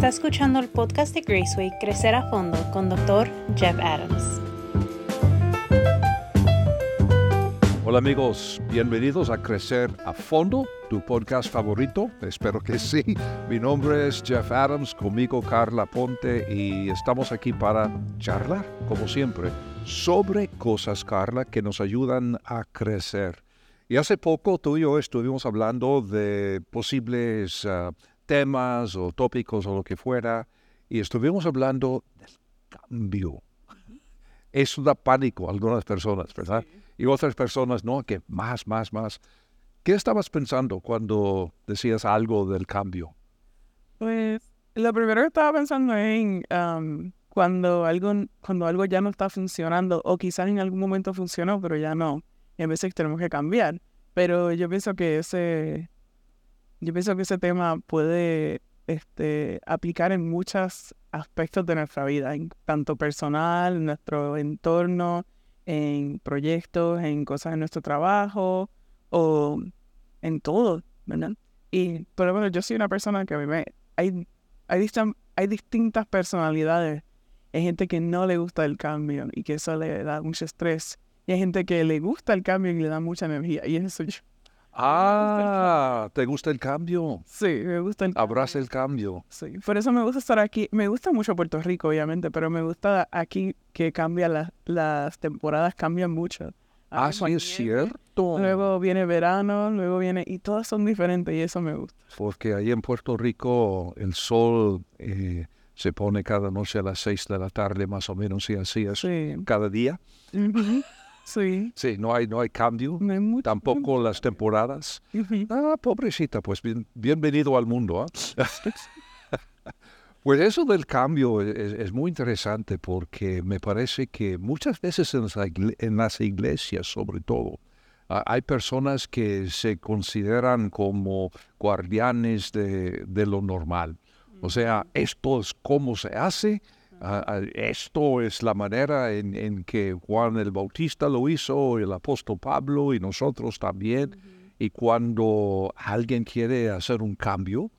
Está escuchando el podcast de Graceway Crecer a Fondo con Dr. Jeff Adams. Hola amigos, bienvenidos a Crecer a Fondo, tu podcast favorito. Espero que sí. Mi nombre es Jeff Adams, conmigo Carla Ponte y estamos aquí para charlar, como siempre, sobre cosas, Carla, que nos ayudan a crecer. Y hace poco tú y yo estuvimos hablando de posibles uh, temas o tópicos o lo que fuera, y estuvimos hablando del cambio. Eso da pánico a algunas personas, ¿verdad? Y otras personas, no, que más, más, más. ¿Qué estabas pensando cuando decías algo del cambio? Pues lo primero que estaba pensando en um, cuando, algo, cuando algo ya no está funcionando, o quizás en algún momento funcionó, pero ya no. Y a veces tenemos que cambiar. Pero yo pienso que ese, yo pienso que ese tema puede este, aplicar en muchos aspectos de nuestra vida, en tanto personal, en nuestro entorno, en proyectos, en cosas de nuestro trabajo o en todo, ¿verdad? Y, pero bueno, yo soy una persona que a mí me... Hay, hay, hay distintas personalidades. Hay gente que no le gusta el cambio y que eso le da mucho estrés. Y hay gente que le gusta el cambio y le da mucha energía. Y eso yo. Ah, ¿te gusta el cambio? Sí, me gusta el Abraza el cambio. Sí, por eso me gusta estar aquí. Me gusta mucho Puerto Rico, obviamente, pero me gusta aquí que cambia las temporadas cambian mucho. Ah, sí, es cierto. Luego viene verano, luego viene, y todas son diferentes y eso me gusta. Porque ahí en Puerto Rico el sol eh, se pone cada noche a las seis de la tarde, más o menos, y así es cada día. Sí. Sí, no hay, no hay cambio. tampoco las temporadas. Ah, pobrecita, pues bienvenido al mundo. ¿ah? pues eso del cambio es, muy interesante porque me parece que muchas veces en las, iglesias, sobre todo, hay personas que se consideran como guardianes de, de lo normal. O sea, esto es cómo se hace esto es la manera en, que Juan el Bautista lo hizo, el apóstol Pablo y nosotros también. Y cuando alguien quiere hacer un cambio,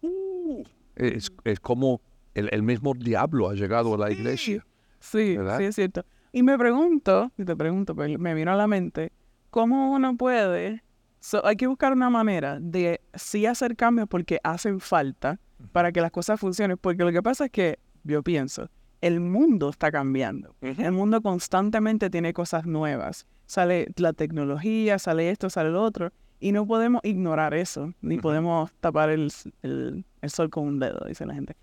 uh, es, como el, mismo diablo ha llegado a la iglesia. Sí, sí, es cierto. Y me pregunto, y te pregunto, me vino a la mente, ¿cómo uno puede? hay que buscar una manera de sí hacer cambios porque hacen falta para que las cosas funcionen. Porque lo que pasa es que yo pienso, el mundo está cambiando. El mundo constantemente tiene cosas nuevas. Sale la tecnología, sale esto, sale lo otro. Y no podemos ignorar eso, ni podemos tapar el, sol con un dedo, dice la gente.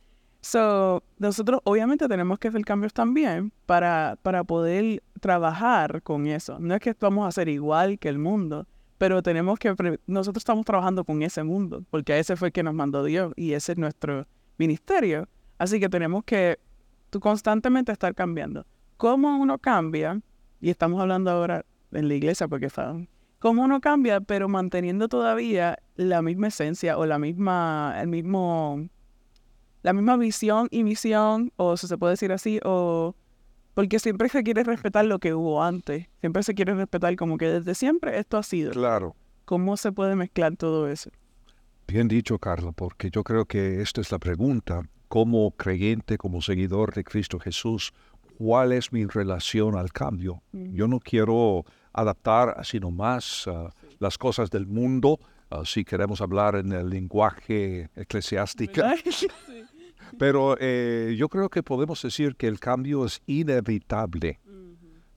So, nosotros obviamente tenemos que hacer cambios también para, para poder trabajar con eso. No es que vamos a ser igual que el mundo, pero tenemos que, nosotros estamos trabajando con ese mundo, porque ese fue el que nos mandó Dios y ese es nuestro ministerio. Así que tenemos que tú constantemente estar cambiando. ¿Cómo uno cambia? Y estamos hablando ahora en la iglesia porque saben. ¿Cómo uno cambia, pero manteniendo todavía la misma esencia o la misma, el mismo, la misma visión y misión, o si se puede decir así, o porque siempre se quiere respetar lo que hubo antes. Siempre se quiere respetar como que desde siempre esto ha sido. Claro. ¿Cómo se puede mezclar todo eso? Bien dicho, Carla, porque yo creo que esta es la pregunta. Como creyente, como seguidor de Cristo Jesús, ¿cuál es mi relación al cambio? Yo no quiero adaptar así nomás uh, las cosas del mundo, uh, si queremos hablar en el lenguaje eclesiástico. Pero eh, yo creo que podemos decir que el cambio es inevitable.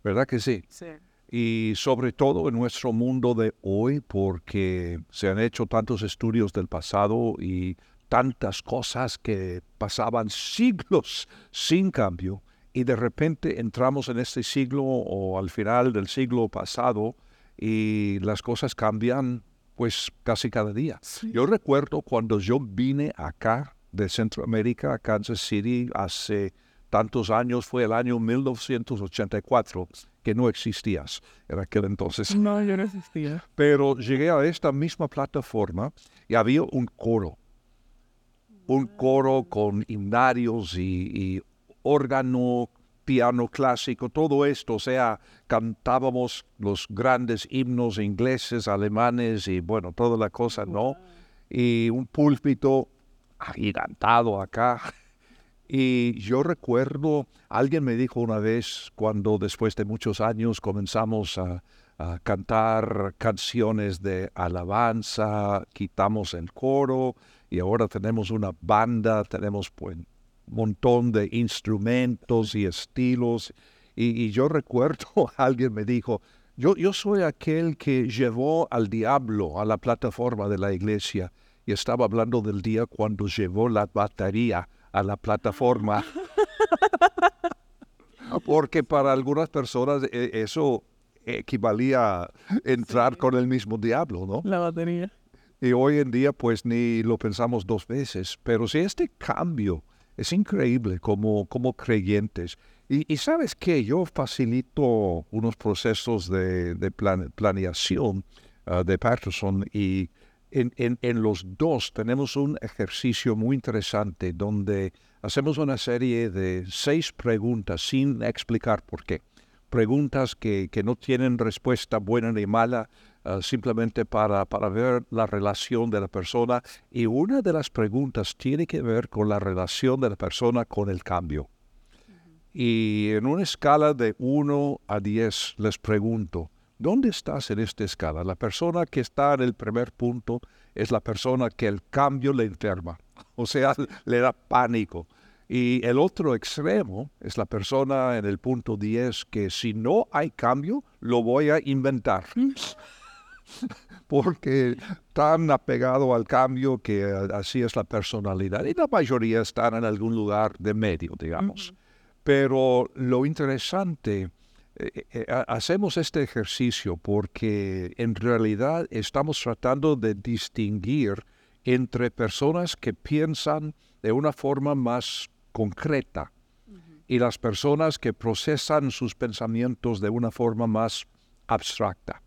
¿Verdad que sí? Sí y sobre todo en nuestro mundo de hoy, porque se han hecho tantos estudios del pasado y tantas cosas que pasaban siglos sin cambio, y de repente entramos en este siglo o al final del siglo pasado y las cosas cambian pues casi cada día. Yo recuerdo cuando yo vine acá de Centroamérica, a Kansas City, hace tantos años, fue el año 1984 que no existías en aquel entonces. No, yo no existía. Pero llegué a esta misma plataforma y había un coro. Un coro con himnarios y, órgano, piano clásico, todo esto. O sea, cantábamos los grandes himnos ingleses, alemanes y bueno, toda la cosa, ¿no? Y un púlpito agigantado acá. Y yo recuerdo, alguien me dijo una vez, cuando después de muchos años comenzamos a, cantar canciones de alabanza, quitamos el coro y ahora tenemos una banda, tenemos pues, un montón de instrumentos y estilos. Y, yo recuerdo, alguien me dijo, yo, yo soy aquel que llevó al diablo a la plataforma de la iglesia y estaba hablando del día cuando llevó la batería a la plataforma. Porque para algunas personas eh, eso equivalía a entrar con el mismo diablo, ¿no? La batería. Y hoy en día pues ni lo pensamos dos veces. Pero si este cambio es increíble como, como creyentes. Y, sabes que yo facilito unos procesos de, de planeación ah, de Patterson y en, en, los dos tenemos un ejercicio muy interesante donde hacemos una serie de seis preguntas sin explicar por qué. Preguntas que, que no tienen respuesta buena ni mala, ah, simplemente para, para ver la relación de la persona. Y una de las preguntas tiene que ver con la relación de la persona con el cambio. Y en una escala de 1 a 10 les pregunto, ¿Dónde estás en esta escala? La persona que está en el primer punto es la persona que el cambio le enferma, o sea, le da pánico. Y el otro extremo es la persona en el punto 10 que si no hay cambio, lo voy a inventar. Porque tan apegado al cambio que así es la personalidad. Y la mayoría están en algún lugar de medio, digamos. Pero lo interesante eh, eh, hacemos este ejercicio porque en realidad estamos tratando de distinguir entre personas que piensan de una forma más concreta y las personas que procesan sus pensamientos de una forma más abstracta.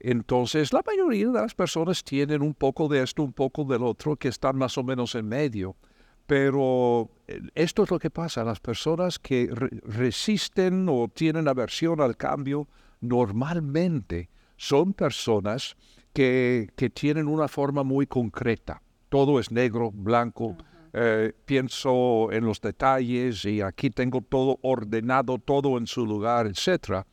Entonces, la mayoría de las personas tienen un poco de esto, un poco del otro, que están más o menos en medio. Pero eh, esto es lo que pasa. Las personas que resisten o tienen aversión al cambio normalmente son personas que, tienen una forma muy concreta. Todo es negro, blanco. Eh, pienso en los detalles y aquí tengo todo ordenado, todo en su lugar, etc.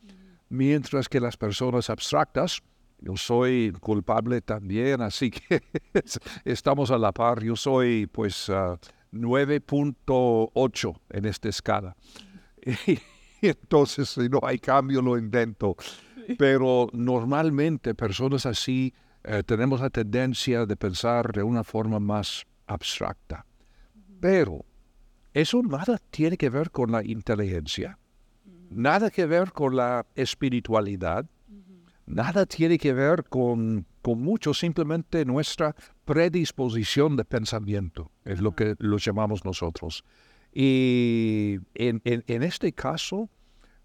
Mientras que las personas abstractas, yo soy culpable también, así que estamos a la par. Yo soy, pues, ah, 9.8 en esta escala. Y, entonces, si no hay cambio, lo invento. Pero normalmente personas así eh, tenemos la tendencia de pensar de una forma más abstracta. Pero eso nada tiene que ver con la inteligencia, nada que ver con la espiritualidad, nada tiene que ver con, con mucho, simplemente nuestra predisposición de pensamiento, es lo que lo llamamos nosotros. Y en, este caso,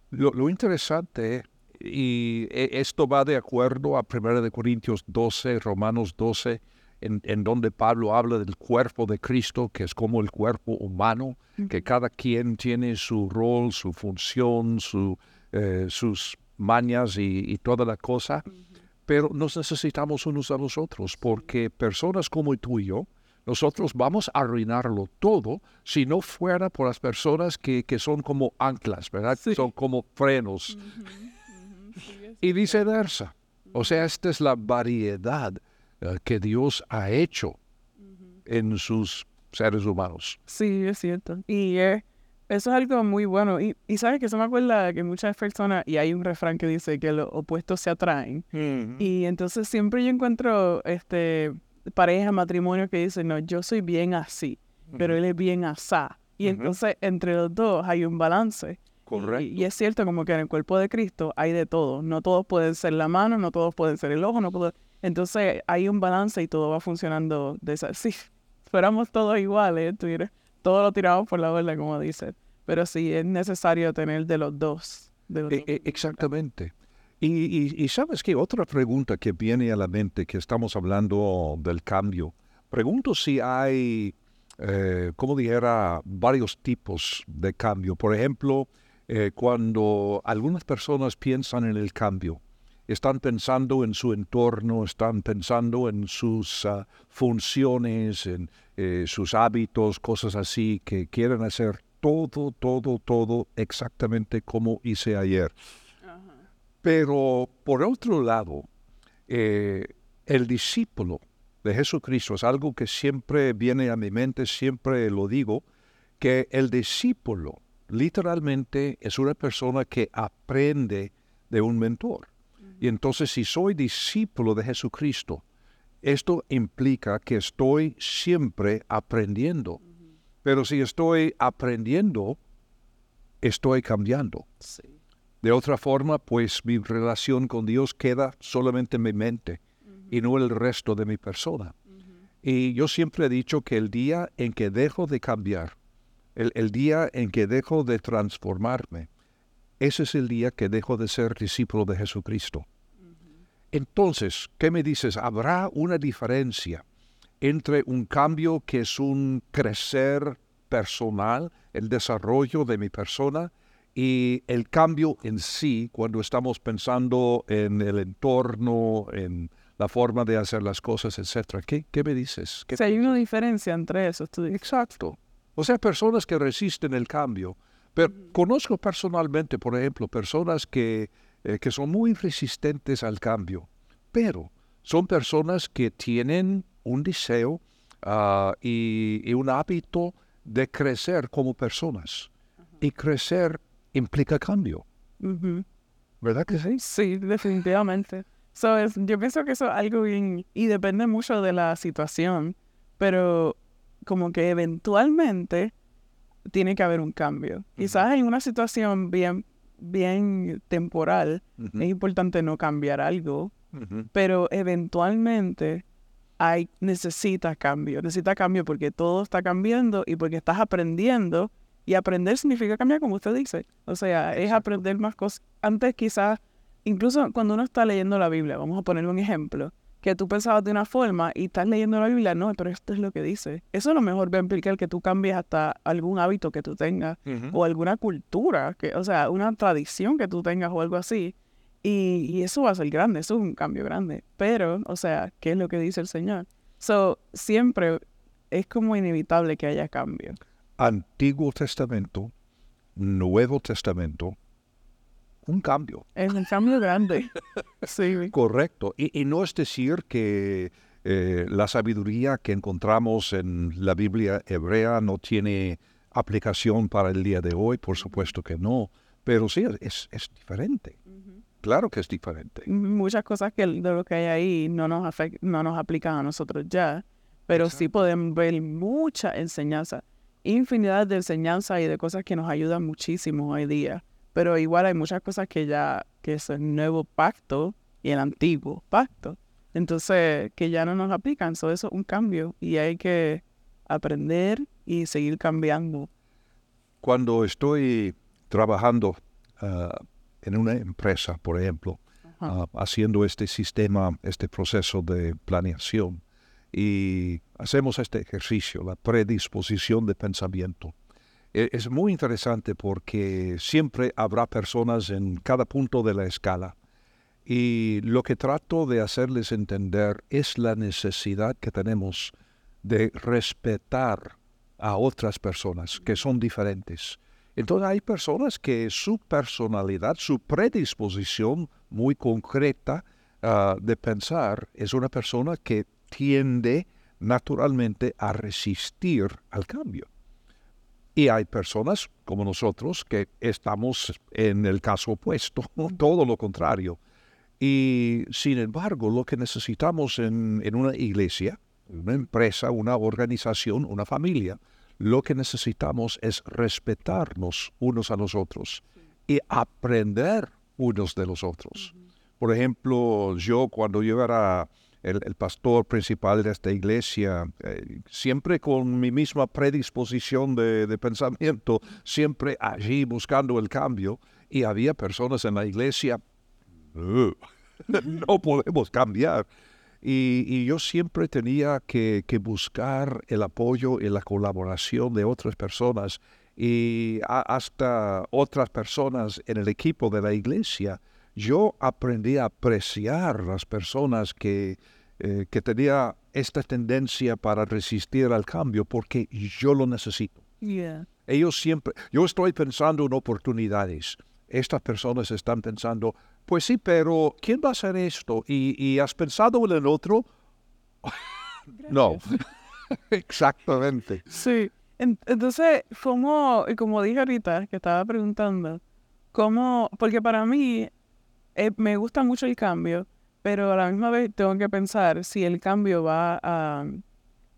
lo, interesante, y e, esto va de acuerdo a 1 Corintios 12, Romanos 12, en, donde Pablo habla del cuerpo de Cristo, que es como el cuerpo humano, que cada quien tiene su rol, su función, su, eh, sus mañas y, toda la cosa pero nos necesitamos unos a los otros, porque personas como tú y yo, nosotros vamos a arruinarlo todo si no fuera por las personas que, son como anclas, ¿verdad? Son como frenos. y viceversa. O sea, esta es la variedad eh, que Dios ha hecho en sus seres humanos. Sí, es cierto. Y eh, eso es algo muy bueno. Y, y sabes que se me acuerda que muchas personas, y hay un refrán que dice que los opuestos se atraen. Y entonces siempre yo encuentro este pareja, matrimonio que dicen, no, yo soy bien así, pero él es bien asá. Y entonces entre los dos hay un balance. Correcto. Y, es cierto como que en el cuerpo de Cristo hay de todo. No todos pueden ser la mano, no todos pueden ser el ojo, no puedo... Entonces hay un balance y todo va funcionando de esa... Sí, fuéramos todos iguales, Twitter todo lo tiramos por la borda, como dice. Pero sí es necesario tener de los dos. E, e, exactamente. Y, sabes que otra pregunta que viene a la mente, que estamos hablando del cambio, pregunto si hay, eh, como dijera, varios tipos de cambio. Por ejemplo, eh, cuando algunas personas piensan en el cambio, están pensando en su entorno, están pensando en sus ah, funciones, en eh, sus hábitos, cosas así, que quieren hacer todo, todo, todo exactamente como hice ayer. Pero por otro lado, eh, el discípulo de Jesucristo es algo que siempre viene a mi mente, siempre lo digo, que el discípulo literalmente es una persona que aprende de un mentor. Y entonces si soy discípulo de Jesucristo, esto implica que estoy siempre aprendiendo. Pero si estoy aprendiendo, estoy cambiando. De otra forma, pues mi relación con Dios queda solamente en mi mente y no el resto de mi persona. Y yo siempre he dicho que el día en que dejo de cambiar, el, día en que dejo de transformarme, ese es el día que dejo de ser discípulo de Jesucristo. Entonces, ¿qué me dices? ¿Habrá una diferencia entre un cambio que es un crecer personal, el desarrollo de mi persona, y el cambio en sí, cuando estamos pensando en el entorno, en la forma de hacer las cosas, etcétera. ¿Qué, ¿Qué, me dices? ¿Qué hay una diferencia entre eso. Exacto. O sea, personas que resisten el cambio. Pero conozco personalmente, por ejemplo, personas que, eh, que son muy resistentes al cambio, pero son personas que tienen un deseo ah, y, un hábito de crecer como personas. Y crecer implica cambio. ¿Verdad que sí? Sí, definitivamente. yo pienso que eso es algo bien, y depende mucho de la situación, pero como que eventualmente tiene que haber un cambio. Quizás en una situación bien, bien temporal es importante no cambiar algo, pero eventualmente hay, necesita cambio. Necesita cambio porque todo está cambiando y porque estás aprendiendo. Y aprender significa cambiar, como usted dice. O sea, es aprender más cosas. Antes quizás, incluso cuando uno está leyendo la Biblia, vamos a poner un ejemplo, que tú pensabas de una forma y estás leyendo la Biblia, no, pero esto es lo que dice. Eso a lo mejor va a implicar que tú cambies hasta algún hábito que tú tengas o alguna cultura, que, o sea, una tradición que tú tengas o algo así. Y, eso va a ser grande, eso es un cambio grande. Pero, o sea, ¿qué es lo que dice el Señor? So, siempre es como inevitable que haya cambio. Antiguo Testamento, Nuevo Testamento, un cambio. Es un cambio grande. sí. Correcto. Y, no es decir que eh, la sabiduría que encontramos en la Biblia hebrea no tiene aplicación para el día de hoy, por supuesto que no, pero sí, es, es diferente. Claro que es diferente. Muchas cosas que de lo que hay ahí no nos, no nos aplican a nosotros ya, pero sí podemos ver mucha enseñanza, infinidad de enseñanza y de cosas que nos ayudan muchísimo hoy día pero igual hay muchas cosas que ya, que es el nuevo pacto y el antiguo pacto. Entonces, que ya no nos aplican. eso es un cambio y hay que aprender y seguir cambiando. Cuando estoy trabajando ah, en una empresa, por ejemplo, ah, haciendo este sistema, este proceso de planeación, y hacemos este ejercicio, la predisposición de pensamiento. E, es muy interesante porque siempre habrá personas en cada punto de la escala y lo que trato de hacerles entender es la necesidad que tenemos de respetar a otras personas que son diferentes. Entonces hay personas que su personalidad, su predisposición muy concreta ah, de pensar es una persona que tiende naturalmente a resistir al cambio. Y hay personas como nosotros que estamos en el caso opuesto, todo lo contrario. Y sin embargo, lo que necesitamos en, una iglesia, una empresa, una organización, una familia, lo que necesitamos es respetarnos unos a los otros y aprender unos de los otros. Por ejemplo, yo cuando yo era el, pastor principal de esta iglesia, eh, siempre con mi misma predisposición de, pensamiento, siempre allí buscando el cambio, y había personas en la iglesia, no podemos cambiar. Y, yo siempre tenía que, buscar el apoyo y la colaboración de otras personas y hasta otras personas en el equipo de la iglesia yo aprendí a apreciar las personas que, eh, que tenía esta tendencia para resistir al cambio porque yo lo necesito. Ellos siempre, yo estoy pensando en oportunidades. Estas personas están pensando, pues sí, pero ¿quién va a hacer esto? ¿Y, has pensado en el otro? no, exactamente. Sí, entonces, como, como dije ahorita, que estaba preguntando, ¿cómo? Porque para mí eh, me gusta mucho el cambio, pero a la misma vez tengo que pensar si el cambio va a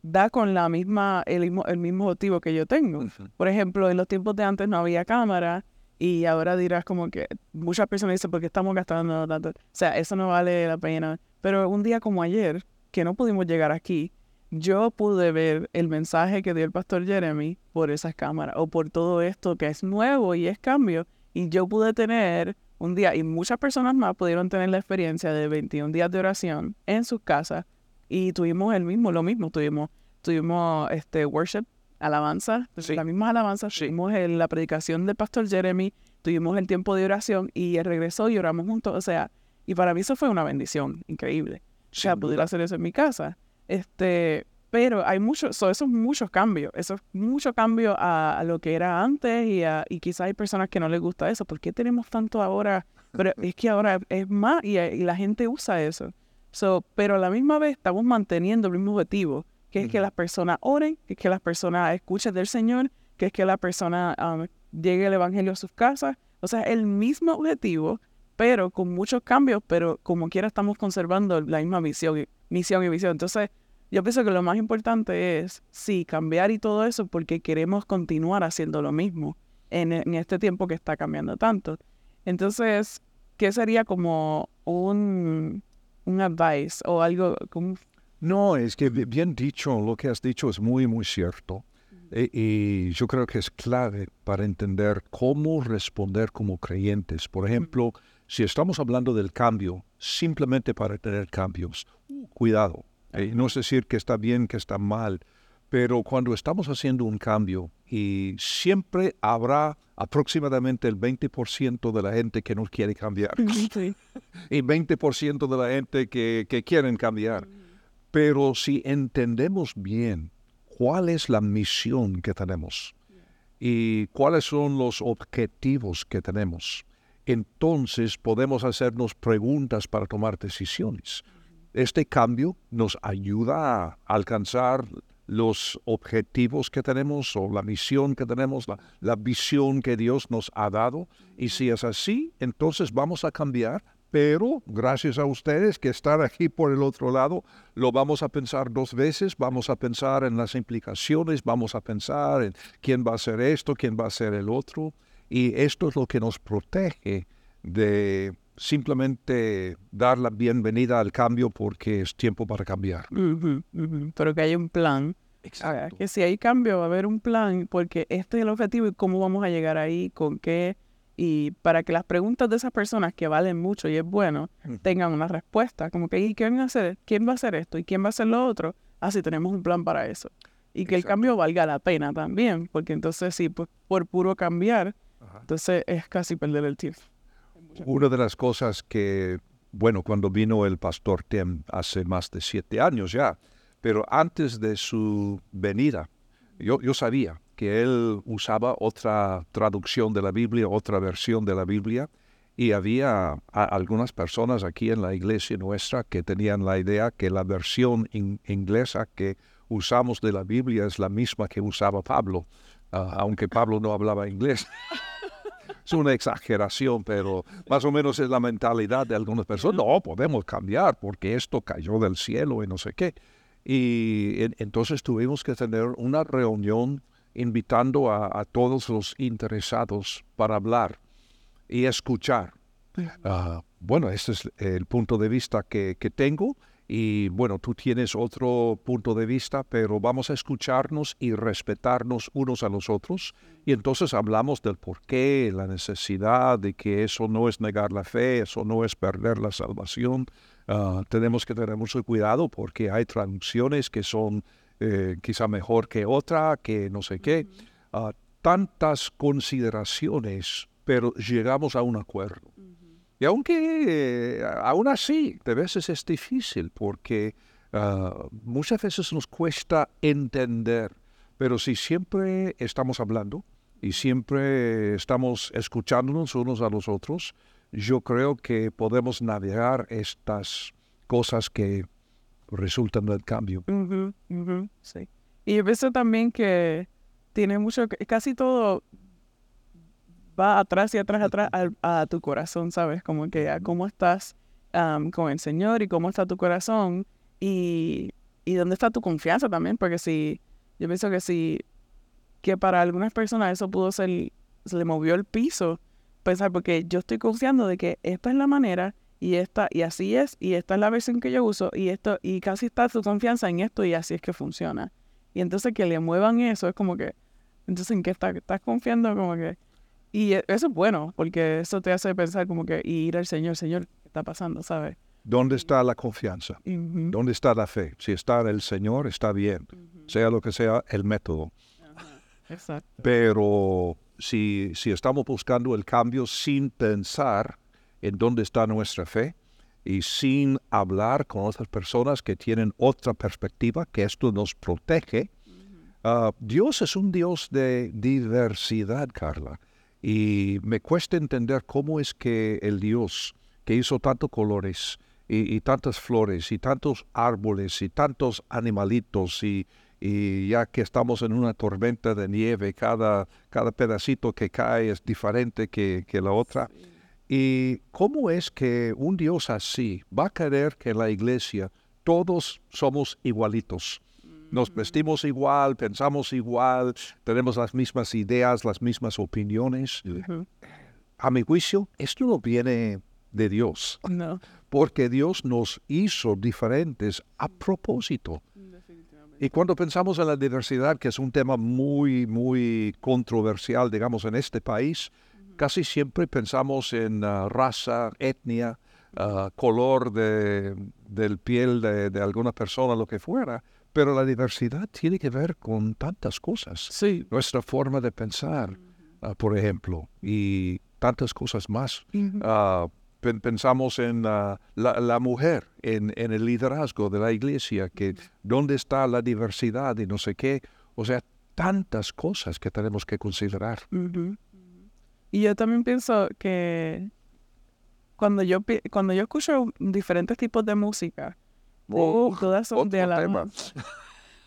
da con la misma el mismo, el mismo motivo que yo tengo. Por ejemplo, en los tiempos de antes no había cámara y ahora dirás como que muchas personas dicen, ¿por qué estamos gastando tanto? O sea, eso no vale la pena. Pero un día como ayer, que no pudimos llegar aquí, yo pude ver el mensaje que dio el pastor Jeremy por esas cámaras o por todo esto que es nuevo y es cambio. Y yo pude tener un día, y muchas personas más pudieron tener la experiencia de 21 días de oración en sus casas y tuvimos el mismo, lo mismo, tuvimos, tuvimos este worship alabanza, la misma alabanza, tuvimos la predicación del pastor Jeremy, tuvimos el tiempo de oración y él regresó y oramos juntos, o sea, y para mí eso fue una bendición increíble. o sea, pudiera hacer eso en mi casa. Este, pero hay muchos, so, esos muchos cambios, eso es mucho cambio a, lo que era antes y, y quizás hay personas que no les gusta eso. ¿Por qué tenemos tanto ahora? Pero es que ahora es más y, y la gente usa eso. So, pero a la misma vez estamos manteniendo el mismo objetivo, que es que las personas oren, que es que las personas escuchen del Señor, que es que la persona um, llegue el Evangelio a sus casas. O sea, el mismo objetivo, pero con muchos cambios, pero como quiera estamos conservando la misma misión, misión y visión. Entonces, yo pienso que lo más importante es, sí, cambiar y todo eso porque queremos continuar haciendo lo mismo en, en este tiempo que está cambiando tanto. Entonces, ¿qué sería como un, un advice o algo como no, es que bien dicho, lo que has dicho es muy, muy cierto. E, y yo creo que es clave para entender cómo responder como creyentes. Por ejemplo, si estamos hablando del cambio, simplemente para tener cambios, cuidado. Eh, no es decir que está bien, que está mal, pero cuando estamos haciendo un cambio y siempre habrá aproximadamente el 20% de la gente que no quiere cambiar y 20% de la gente que, que quieren cambiar. Pero si entendemos bien cuál es la misión que tenemos y cuáles son los objetivos que tenemos, entonces podemos hacernos preguntas para tomar decisiones. Este cambio nos ayuda a alcanzar los objetivos que tenemos o la misión que tenemos, la, visión que Dios nos ha dado. Y si es así, entonces vamos a cambiar pero gracias a ustedes que están aquí por el otro lado, lo vamos a pensar dos veces, vamos a pensar en las implicaciones, vamos a pensar en quién va a hacer esto, quién va a hacer el otro, y esto es lo que nos protege de simplemente dar la bienvenida al cambio porque es tiempo para cambiar. Pero que hay un plan. Exacto. Que si hay cambio va a haber un plan porque este es el objetivo y cómo vamos a llegar ahí, con qué y para que las preguntas de esas personas que valen mucho y es bueno tengan una respuesta, como que ¿y qué van a hacer? ¿Quién va a hacer esto? ¿Y quién va a hacer lo otro? Así ah, tenemos un plan para eso. Y que el cambio valga la pena también, porque entonces sí, pues por puro cambiar, entonces es casi perder el tiempo. Una de las cosas que, bueno, cuando vino el pastor Tim hace más de siete años ya, pero antes de su venida, yo, yo sabía que él usaba otra traducción de la Biblia, otra versión de la Biblia, y había algunas personas aquí en la iglesia nuestra que tenían la idea que la versión inglesa que usamos de la Biblia es la misma que usaba Pablo, ah, aunque Pablo no hablaba inglés. es una exageración, pero más o menos es la mentalidad de algunas personas. No, podemos cambiar porque esto cayó del cielo y no sé qué. Y entonces tuvimos que tener una reunión invitando a, todos los interesados para hablar y escuchar. Ah, bueno, este es el punto de vista que, tengo y bueno, tú tienes otro punto de vista, pero vamos a escucharnos y respetarnos unos a los otros. Y entonces hablamos del por qué, la necesidad de que eso no es negar la fe, eso no es perder la salvación. Ah, tenemos que tener mucho cuidado porque hay traducciones que son eh, quizá mejor que otra, que no sé qué. Ah, tantas consideraciones, pero llegamos a un acuerdo. Y aunque eh, aún así, de veces es difícil porque ah, muchas veces nos cuesta entender, pero si siempre estamos hablando y siempre estamos escuchándonos unos a los otros, yo creo que podemos navegar estas cosas que resultan del cambio. sí. Y yo pienso también que tiene mucho, casi todo va atrás y atrás, atrás a, tu corazón, ¿sabes? Como que a cómo estás con el Señor y cómo está tu corazón y, y dónde está tu confianza también, porque si, yo pienso que si, que para algunas personas eso pudo ser, se le movió el piso, pensar, porque yo estoy confiando de que esta es la manera y esta, y así es, y esta es la versión que yo uso, y esto, y casi está tu confianza en esto y así es que funciona. Y entonces que le muevan eso es como que, entonces en qué estás, estás confiando como que, y e, eso es bueno, porque eso te hace pensar como que, y ir al Señor, Señor, ¿qué está pasando, sabes? ¿Dónde está la confianza? ¿Dónde está la fe? Si está en el Señor, está bien, sea lo que sea el método. Exacto. Pero si, si estamos buscando el cambio sin pensar en dónde está nuestra fe y sin hablar con otras personas que tienen otra perspectiva, que esto nos protege, ah, Dios es un Dios de diversidad, Carla. Y me cuesta entender cómo es que el Dios que hizo tantos colores y, tantas flores y tantos árboles y tantos animalitos y, ya que estamos en una tormenta de nieve, cada, cada pedacito que cae es diferente que, que la otra. ¿Y cómo es que un Dios así va a querer que en la iglesia todos somos igualitos? Nos vestimos igual, pensamos igual, tenemos las mismas ideas, las mismas opiniones. A mi juicio, esto no viene de Dios. No. Porque Dios nos hizo diferentes a propósito. Y cuando pensamos en la diversidad, que es un tema muy, muy controversial, digamos, en este país, casi siempre pensamos en ah, raza, etnia, ah, color de, del piel de, de, alguna persona, lo que fuera. Pero la diversidad tiene que ver con tantas cosas. Sí. Nuestra forma de pensar, ah, por ejemplo, y tantas cosas más. pensamos en la, la, mujer, en, en, el liderazgo de la iglesia, que dónde está la diversidad y no sé qué. O sea, tantas cosas que tenemos que considerar. Y yo también pienso que cuando yo, cuando yo escucho diferentes tipos de música, todas son de alabanza.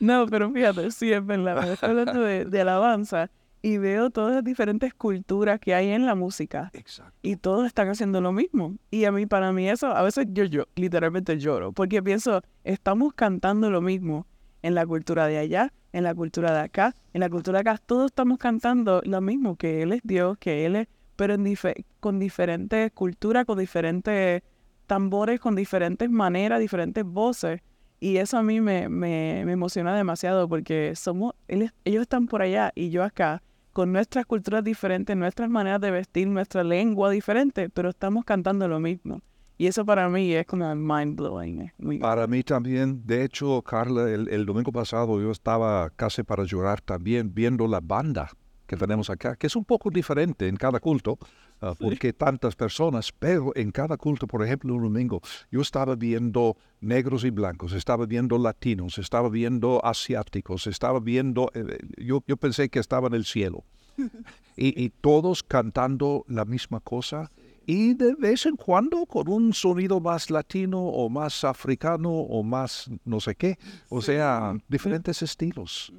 No, pero fíjate, sí es verdad. Estoy hablando de, de, alabanza y veo todas las diferentes culturas que hay en la música. Exacto. Y todos están haciendo lo mismo. Y a mí, para mí eso, a veces yo, yo literalmente lloro, porque pienso, estamos cantando lo mismo en la cultura de allá, en la cultura de acá, en la cultura de acá, todos estamos cantando lo mismo, que Él es Dios, que Él es, pero en con diferentes culturas, con diferentes tambores, con diferentes maneras, diferentes voces. Y eso a mí me, me, emociona demasiado porque somos, ellos están por allá y yo acá, con nuestras culturas diferentes, nuestras maneras de vestir, nuestra lengua diferente, pero estamos cantando lo mismo. Y eso para mí es como mind blowing. Para mí también, de hecho, Carla, el, domingo pasado yo estaba casi para llorar también viendo la banda que tenemos acá, que es un poco diferente en cada culto, ah, porque tantas personas, pero en cada culto, por ejemplo, un domingo, yo estaba viendo negros y blancos, estaba viendo latinos, estaba viendo asiáticos, estaba viendo, eh, yo, yo pensé que estaba en el cielo. y, y todos cantando la misma cosa y de vez en cuando con un sonido más latino o más africano o más no sé qué, o sea, diferentes estilos.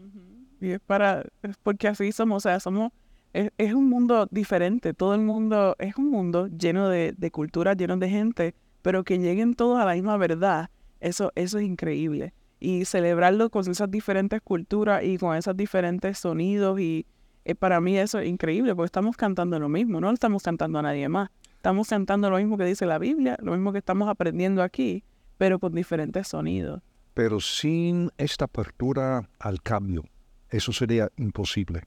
Y es para, porque así somos, o sea, somos, es, un mundo diferente, todo el mundo, es un mundo lleno de, de culturas, lleno de gente, pero que lleguen todos a la misma verdad, eso, eso es increíble. Y celebrarlo con esas diferentes culturas y con esos diferentes sonidos y eh, para mí eso es increíble, porque estamos cantando lo mismo, no lo estamos cantando a nadie más. Estamos cantando lo mismo que dice la Biblia, lo mismo que estamos aprendiendo aquí, pero con diferentes sonidos. Pero sin esta apertura al cambio, eso sería imposible.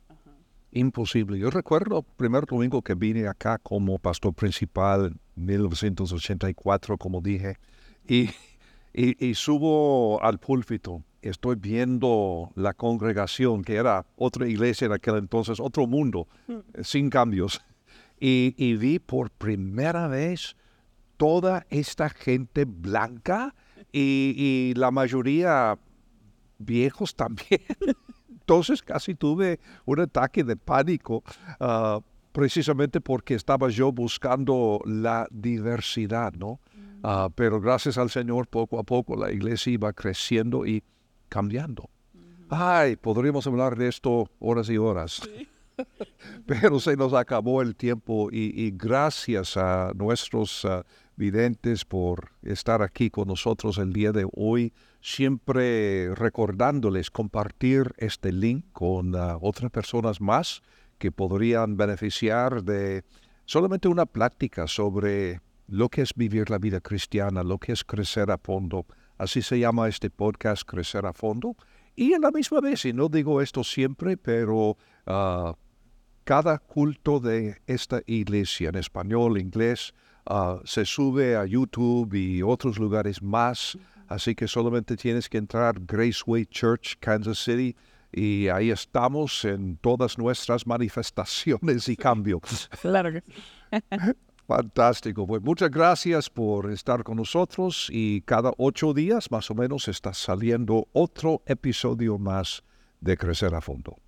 Imposible. Yo recuerdo el primer domingo que vine acá como pastor principal en 1984, como dije, y, y, subo al púlpito. Estoy viendo la congregación, que era otra iglesia en aquel entonces, otro mundo, mm. sin cambios y, vi por primera vez toda esta gente blanca y, y la mayoría viejos también. Entonces casi tuve un ataque de pánico, ah, precisamente porque estaba yo buscando la diversidad, ¿no? Ah, pero gracias al Señor, poco a poco la iglesia iba creciendo y cambiando. Ay, podríamos hablar de esto horas y horas. Pero se nos acabó el tiempo y, gracias a nuestros ah, videntes por estar aquí con nosotros el día de hoy, siempre recordándoles compartir este link con ah, otras personas más que podrían beneficiar de solamente una plática sobre lo que es vivir la vida cristiana, lo que es crecer a fondo. Así se llama este podcast, Crecer a Fondo. Y a la misma vez, y no digo esto siempre, pero ah, cada culto de esta iglesia en español, inglés, ah, se sube a YouTube y otros lugares más. Así que solamente tienes que entrar Graceway Church, Kansas City, y ahí estamos en todas nuestras manifestaciones y cambios. Claro que Fantástico. Pues muchas gracias por estar con nosotros y cada ocho días más o menos está saliendo otro episodio más de Crecer a Fondo.